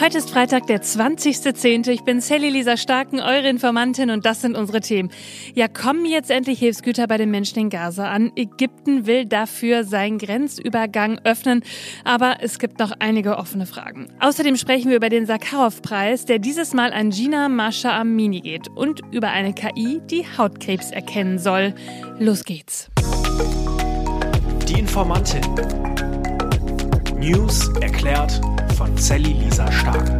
Heute ist Freitag, der 20.10. Ich bin Sally Lisa Starken, eure Informantin und das sind unsere Themen. Ja, kommen jetzt endlich Hilfsgüter bei den Menschen in Gaza an. Ägypten will dafür seinen Grenzübergang öffnen, aber es gibt noch einige offene Fragen. Außerdem sprechen wir über den Sakharov-Preis, der dieses Mal an Gina Mascha Amini geht und über eine KI, die Hautkrebs erkennen soll. Los geht's. Die Informantin. News erklärt von Sally Lisa Stark.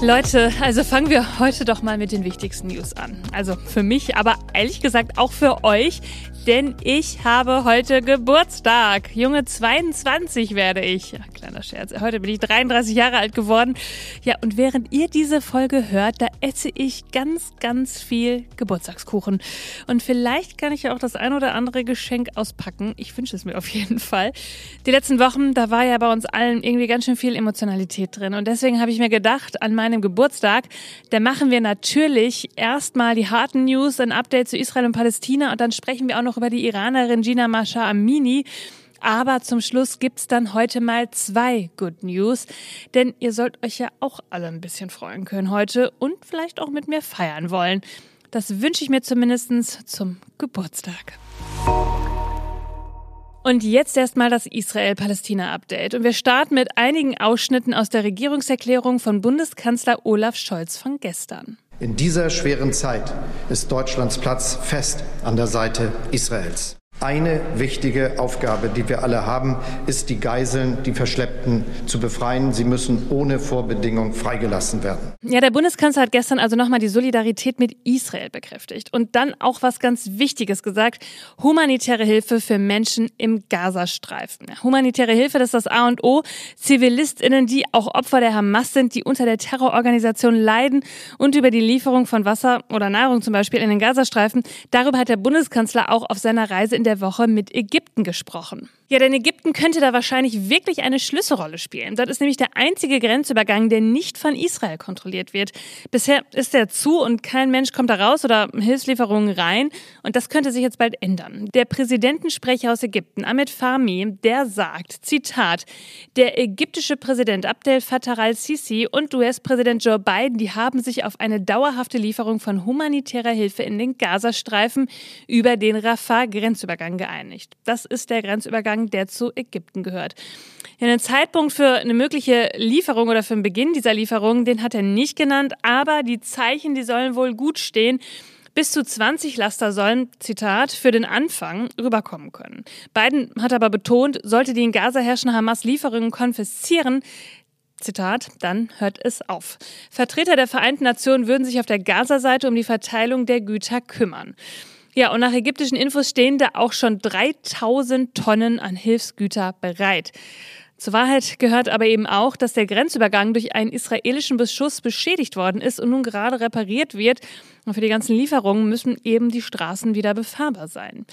Leute, also fangen wir heute doch mal mit den wichtigsten News an. Also für mich, aber ehrlich gesagt auch für euch, denn ich habe heute Geburtstag. Junge 22 werde ich. Ja, kleiner Scherz. Heute bin ich 33 Jahre alt geworden. Ja, und während ihr diese Folge hört, da esse ich ganz, ganz viel Geburtstagskuchen. Und vielleicht kann ich ja auch das ein oder andere Geschenk auspacken. Ich wünsche es mir auf jeden Fall. Die letzten Wochen, da war ja bei uns allen irgendwie ganz schön viel Emotionalität drin. Und deswegen habe ich mir gedacht, an meinem Geburtstag, da machen wir natürlich erstmal die harten News, ein Update zu Israel und Palästina und dann sprechen wir auch noch über die Iranerin Gina Masha Amini. Aber zum Schluss gibt's dann heute mal zwei Good News. Denn ihr sollt euch ja auch alle ein bisschen freuen können heute und vielleicht auch mit mir feiern wollen. Das wünsche ich mir zumindest zum Geburtstag. Und jetzt erstmal das Israel-Palästina-Update. Und wir starten mit einigen Ausschnitten aus der Regierungserklärung von Bundeskanzler Olaf Scholz von gestern. In dieser schweren Zeit ist Deutschlands Platz fest an der Seite Israels. Eine wichtige Aufgabe, die wir alle haben, ist, die Geiseln, die Verschleppten zu befreien. Sie müssen ohne Vorbedingung freigelassen werden. Ja, der Bundeskanzler hat gestern also nochmal die Solidarität mit Israel bekräftigt und dann auch was ganz Wichtiges gesagt. Humanitäre Hilfe für Menschen im Gazastreifen. Humanitäre Hilfe, das ist das A und O. ZivilistInnen, die auch Opfer der Hamas sind, die unter der Terrororganisation leiden und über die Lieferung von Wasser oder Nahrung zum Beispiel in den Gazastreifen. Darüber hat der Bundeskanzler auch auf seiner Reise in der der Woche mit Ägypten gesprochen. Ja, denn Ägypten könnte da wahrscheinlich wirklich eine Schlüsselrolle spielen. Dort ist nämlich der einzige Grenzübergang, der nicht von Israel kontrolliert wird. Bisher ist er zu und kein Mensch kommt da raus oder Hilfslieferungen rein. Und das könnte sich jetzt bald ändern. Der Präsidentensprecher aus Ägypten, Ahmed Fahmy, der sagt, Zitat, der ägyptische Präsident Abdel Fattah al-Sisi und US-Präsident Joe Biden, die haben sich auf eine dauerhafte Lieferung von humanitärer Hilfe in den Gazastreifen über den Rafah-Grenzübergang geeinigt. Das ist der Grenzübergang Anfang, der zu Ägypten gehört. Ja, einen Zeitpunkt für eine mögliche Lieferung oder für den Beginn dieser Lieferung, den hat er nicht genannt, aber die Zeichen, die sollen wohl gut stehen. Bis zu 20 Laster sollen, Zitat, für den Anfang rüberkommen können. Biden hat aber betont, sollte die in Gaza herrschende Hamas Lieferungen konfiszieren, Zitat, dann hört es auf. Vertreter der Vereinten Nationen würden sich auf der Gaza-Seite um die Verteilung der Güter kümmern. Ja, und nach ägyptischen Infos stehen da auch schon 3000 Tonnen an Hilfsgüter bereit. Zur Wahrheit gehört aber eben auch, dass der Grenzübergang durch einen israelischen Beschuss beschädigt worden ist und nun gerade repariert wird. Und für die ganzen Lieferungen müssen eben die Straßen wieder befahrbar sein.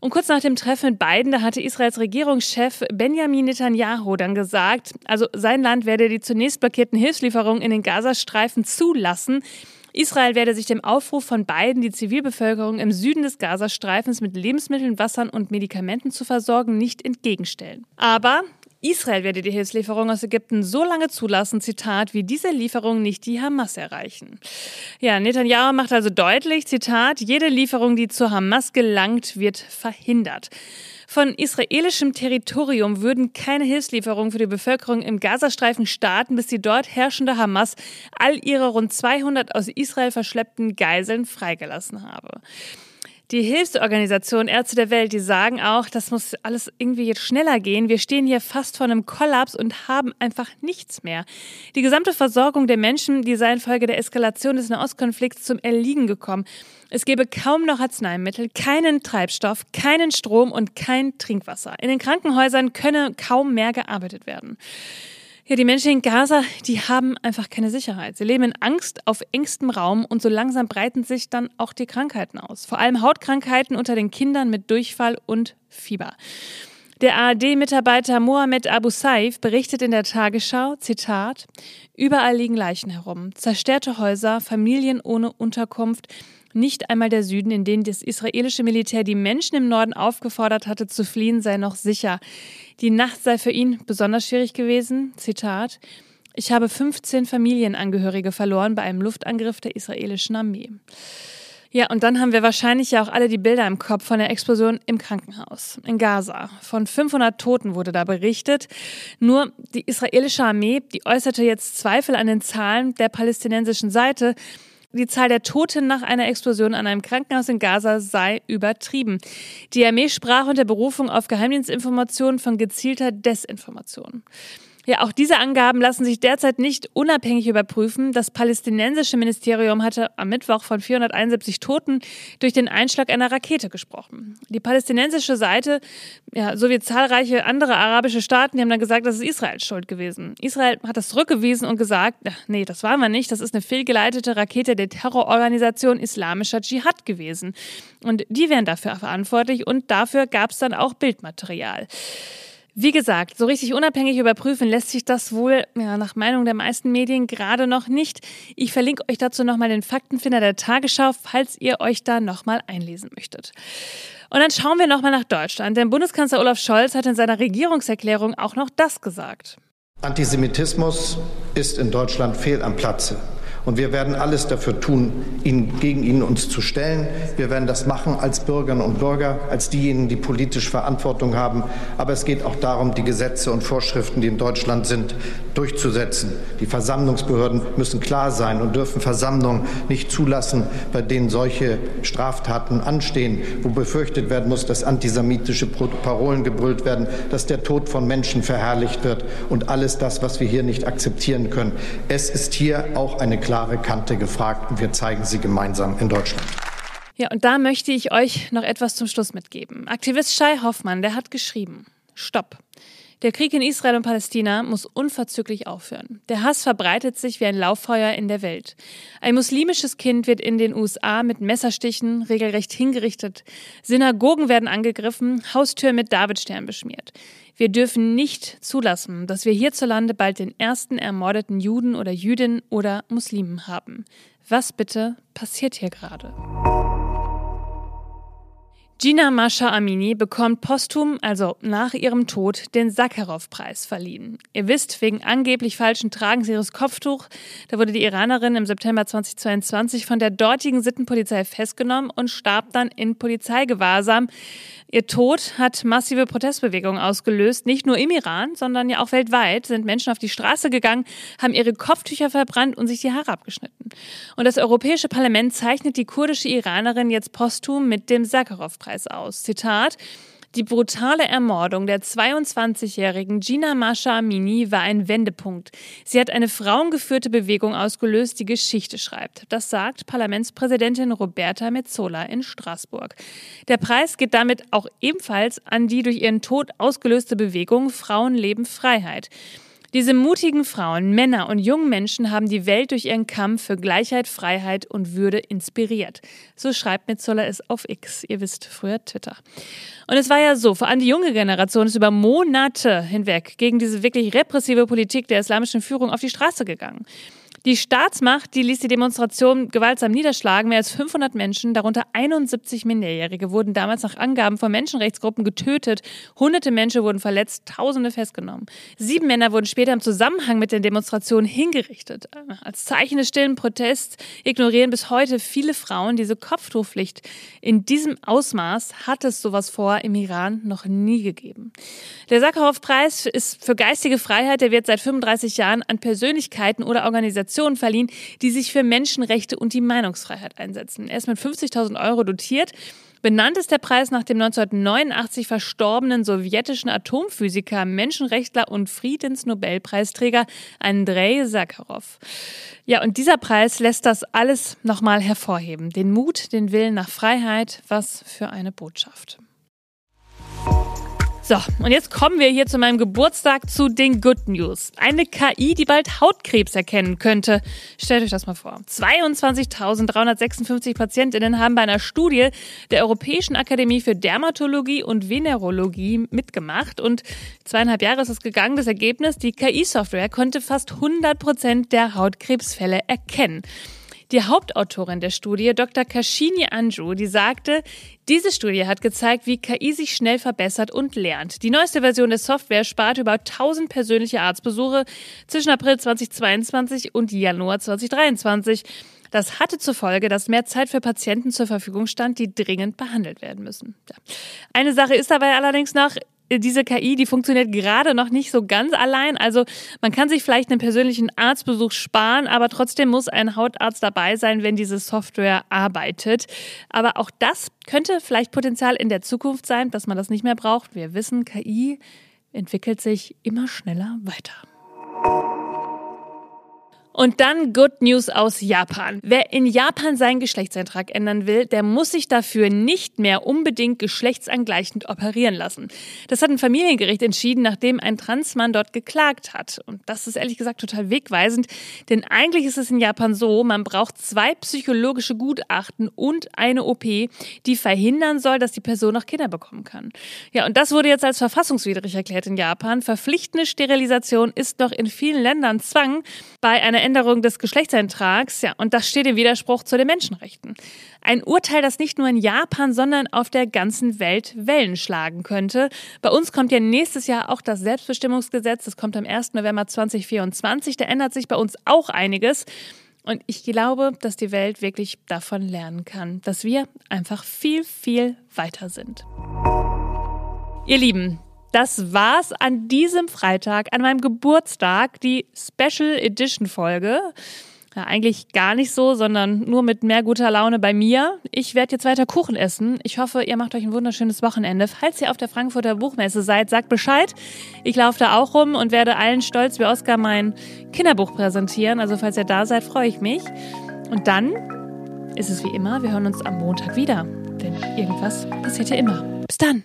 Und kurz nach dem Treffen mit Biden, da hatte Israels Regierungschef Benjamin Netanyahu dann gesagt, also sein Land werde die zunächst blockierten Hilfslieferungen in den Gazastreifen zulassen. Israel werde sich dem Aufruf von Biden, die Zivilbevölkerung im Süden des Gazastreifens mit Lebensmitteln, Wassern und Medikamenten zu versorgen, nicht entgegenstellen. Aber Israel werde die Hilfslieferung aus Ägypten so lange zulassen, Zitat, wie diese Lieferungen nicht die Hamas erreichen. Ja, Netanyahu macht also deutlich, Zitat, jede Lieferung, die zur Hamas gelangt, wird verhindert. Von israelischem Territorium würden keine Hilfslieferungen für die Bevölkerung im Gazastreifen starten, bis die dort herrschende Hamas all ihre rund 200 aus Israel verschleppten Geiseln freigelassen habe. Die Hilfsorganisation Ärzte der Welt, die sagen auch, das muss alles irgendwie jetzt schneller gehen. Wir stehen hier fast vor einem Kollaps und haben einfach nichts mehr. Die gesamte Versorgung der Menschen, die sei infolge der Eskalation des Nahostkonflikts zum Erliegen gekommen. Es gäbe kaum noch Arzneimittel, keinen Treibstoff, keinen Strom und kein Trinkwasser. In den Krankenhäusern könne kaum mehr gearbeitet werden. Ja, die Menschen in Gaza, die haben einfach keine Sicherheit. Sie leben in Angst auf engstem Raum und so langsam breiten sich dann auch die Krankheiten aus. Vor allem Hautkrankheiten unter den Kindern mit Durchfall und Fieber. Der ARD-Mitarbeiter Mohamed Abu Saif berichtet in der Tagesschau, Zitat, überall liegen Leichen herum, zerstörte Häuser, Familien ohne Unterkunft, Nicht einmal der Süden, in den das israelische Militär die Menschen im Norden aufgefordert hatte zu fliehen, sei noch sicher. Die Nacht sei für ihn besonders schwierig gewesen. Zitat. Ich habe 15 Familienangehörige verloren bei einem Luftangriff der israelischen Armee. Ja, und dann haben wir wahrscheinlich ja auch alle die Bilder im Kopf von der Explosion im Krankenhaus in Gaza. Von 500 Toten wurde da berichtet. Nur die israelische Armee, die äußerte jetzt Zweifel an den Zahlen der palästinensischen Seite. Die Zahl der Toten nach einer Explosion an einem Krankenhaus in Gaza sei übertrieben. Die Armee sprach unter Berufung auf Geheimdienstinformationen von gezielter Desinformation. Ja, auch diese Angaben lassen sich derzeit nicht unabhängig überprüfen. Das palästinensische Ministerium hatte am Mittwoch von 471 Toten durch den Einschlag einer Rakete gesprochen. Die palästinensische Seite, ja, sowie zahlreiche andere arabische Staaten, die haben dann gesagt, das ist Israels Schuld gewesen. Israel hat das zurückgewiesen und gesagt, nee, das waren wir nicht, das ist eine fehlgeleitete Rakete der Terrororganisation Islamischer Dschihad gewesen. Und die wären dafür verantwortlich und dafür gab es dann auch Bildmaterial. Wie gesagt, so richtig unabhängig überprüfen lässt sich das wohl ja, nach Meinung der meisten Medien gerade noch nicht. Ich verlinke euch dazu nochmal den Faktenfinder der Tagesschau, falls ihr euch da nochmal einlesen möchtet. Und dann schauen wir nochmal nach Deutschland, denn Bundeskanzler Olaf Scholz hat in seiner Regierungserklärung auch noch das gesagt. Antisemitismus ist in Deutschland fehl am Platze. Und wir werden alles dafür tun, ihn, gegen ihn uns zu stellen. Wir werden das machen als Bürgerinnen und Bürger, als diejenigen, die politisch Verantwortung haben. Aber es geht auch darum, die Gesetze und Vorschriften, die in Deutschland sind, durchzusetzen. Die Versammlungsbehörden müssen klar sein und dürfen Versammlungen nicht zulassen, bei denen solche Straftaten anstehen, wo befürchtet werden muss, dass antisemitische Parolen gebrüllt werden, dass der Tod von Menschen verherrlicht wird und alles das, was wir hier nicht akzeptieren können. Es ist hier auch eine klare Kante gefragt und wir zeigen sie gemeinsam in Deutschland. Ja, und da möchte ich euch noch etwas zum Schluss mitgeben. Aktivist Shai Hoffmann, der hat geschrieben, Stopp. Der Krieg in Israel und Palästina muss unverzüglich aufhören. Der Hass verbreitet sich wie ein Lauffeuer in der Welt. Ein muslimisches Kind wird in den USA mit Messerstichen regelrecht hingerichtet. Synagogen werden angegriffen, Haustür mit Davidstern beschmiert. Wir dürfen nicht zulassen, dass wir hierzulande bald den ersten ermordeten Juden oder Jüdin oder Muslimen haben. Was bitte passiert hier gerade? Gina Mascha Amini bekommt posthum, also nach ihrem Tod, den Sakharov-Preis verliehen. Ihr wisst, wegen angeblich falschen Tragens ihres Kopftuch, da wurde die Iranerin im September 2022 von der dortigen Sittenpolizei festgenommen und starb dann in Polizeigewahrsam. Ihr Tod hat massive Protestbewegungen ausgelöst, nicht nur im Iran, sondern ja auch weltweit sind Menschen auf die Straße gegangen, haben ihre Kopftücher verbrannt und sich die Haare abgeschnitten. Und das Europäische Parlament zeichnet die kurdische Iranerin jetzt posthum mit dem Sakharov-Preis aus. Zitat die brutale Ermordung der 22-jährigen Gina Masha Amini war ein Wendepunkt. Sie hat eine frauengeführte Bewegung ausgelöst, die Geschichte schreibt. Das sagt Parlamentspräsidentin Roberta Metzola in Straßburg. Der Preis geht damit auch ebenfalls an die durch ihren Tod ausgelöste Bewegung Frauen leben Freiheit. Diese mutigen Frauen, Männer und jungen Menschen haben die Welt durch ihren Kampf für Gleichheit, Freiheit und Würde inspiriert. So schreibt Metzola es auf X. Ihr wisst, früher Twitter. Und es war ja so, vor allem die junge Generation ist über Monate hinweg gegen diese wirklich repressive Politik der islamischen Führung auf die Straße gegangen. Die Staatsmacht, die ließ die Demonstration gewaltsam niederschlagen. Mehr als 500 Menschen, darunter 71 Minderjährige, wurden damals nach Angaben von Menschenrechtsgruppen getötet. Hunderte Menschen wurden verletzt, Tausende festgenommen. Sieben Männer wurden später im Zusammenhang mit den Demonstrationen hingerichtet. Als Zeichen des stillen Protests ignorieren bis heute viele Frauen diese Kopftuchpflicht. In diesem Ausmaß hat es sowas vor im Iran noch nie gegeben. Der Sakharov-Preis ist für geistige Freiheit, der wird seit 35 Jahren an Persönlichkeiten oder Organisationen Organisationen verliehen, die sich für Menschenrechte und die Meinungsfreiheit einsetzen. Er ist mit 50.000 Euro dotiert. Benannt ist der Preis nach dem 1989 verstorbenen sowjetischen Atomphysiker, Menschenrechtler und Friedensnobelpreisträger Andrei Sakharov. Ja, und dieser Preis lässt das alles nochmal hervorheben. Den Mut, den Willen nach Freiheit. Was für eine Botschaft. So, und jetzt kommen wir hier zu meinem Geburtstag zu den Good News. Eine KI, die bald Hautkrebs erkennen könnte. Stellt euch das mal vor. 22.356 Patientinnen haben bei einer Studie der Europäischen Akademie für Dermatologie und Venerologie mitgemacht und zweieinhalb Jahre ist es gegangen. Das Ergebnis, die KI-Software konnte fast 100 Prozent der Hautkrebsfälle erkennen. Die Hauptautorin der Studie, Dr. Kashini Anju, die sagte, diese Studie hat gezeigt, wie KI sich schnell verbessert und lernt. Die neueste Version der Software spart über 1000 persönliche Arztbesuche zwischen April 2022 und Januar 2023. Das hatte zur Folge, dass mehr Zeit für Patienten zur Verfügung stand, die dringend behandelt werden müssen. Eine Sache ist dabei allerdings noch, diese KI, die funktioniert gerade noch nicht so ganz allein. Also man kann sich vielleicht einen persönlichen Arztbesuch sparen, aber trotzdem muss ein Hautarzt dabei sein, wenn diese Software arbeitet. Aber auch das könnte vielleicht Potenzial in der Zukunft sein, dass man das nicht mehr braucht. Wir wissen, KI entwickelt sich immer schneller weiter. Und dann Good News aus Japan. Wer in Japan seinen Geschlechtseintrag ändern will, der muss sich dafür nicht mehr unbedingt geschlechtsangleichend operieren lassen. Das hat ein Familiengericht entschieden, nachdem ein Transmann dort geklagt hat. Und das ist ehrlich gesagt total wegweisend, denn eigentlich ist es in Japan so, man braucht zwei psychologische Gutachten und eine OP, die verhindern soll, dass die Person noch Kinder bekommen kann. Ja, und das wurde jetzt als verfassungswidrig erklärt in Japan. Verpflichtende Sterilisation ist noch in vielen Ländern Zwang. Bei einer Änderung des Geschlechtseintrags, ja, und das steht im Widerspruch zu den Menschenrechten. Ein Urteil, das nicht nur in Japan, sondern auf der ganzen Welt Wellen schlagen könnte. Bei uns kommt ja nächstes Jahr auch das Selbstbestimmungsgesetz. Das kommt am 1. November 2024. Da ändert sich bei uns auch einiges. Und ich glaube, dass die Welt wirklich davon lernen kann, dass wir einfach viel, viel weiter sind. Ihr Lieben, das war's an diesem Freitag, an meinem Geburtstag, die Special Edition Folge. Ja, eigentlich gar nicht so, sondern nur mit mehr guter Laune bei mir. Ich werde jetzt weiter Kuchen essen. Ich hoffe, ihr macht euch ein wunderschönes Wochenende. Falls ihr auf der Frankfurter Buchmesse seid, sagt Bescheid. Ich laufe da auch rum und werde allen stolz wie Oskar mein Kinderbuch präsentieren. Also falls ihr da seid, freue ich mich. Und dann ist es wie immer, wir hören uns am Montag wieder. Denn irgendwas passiert ja immer. Bis dann.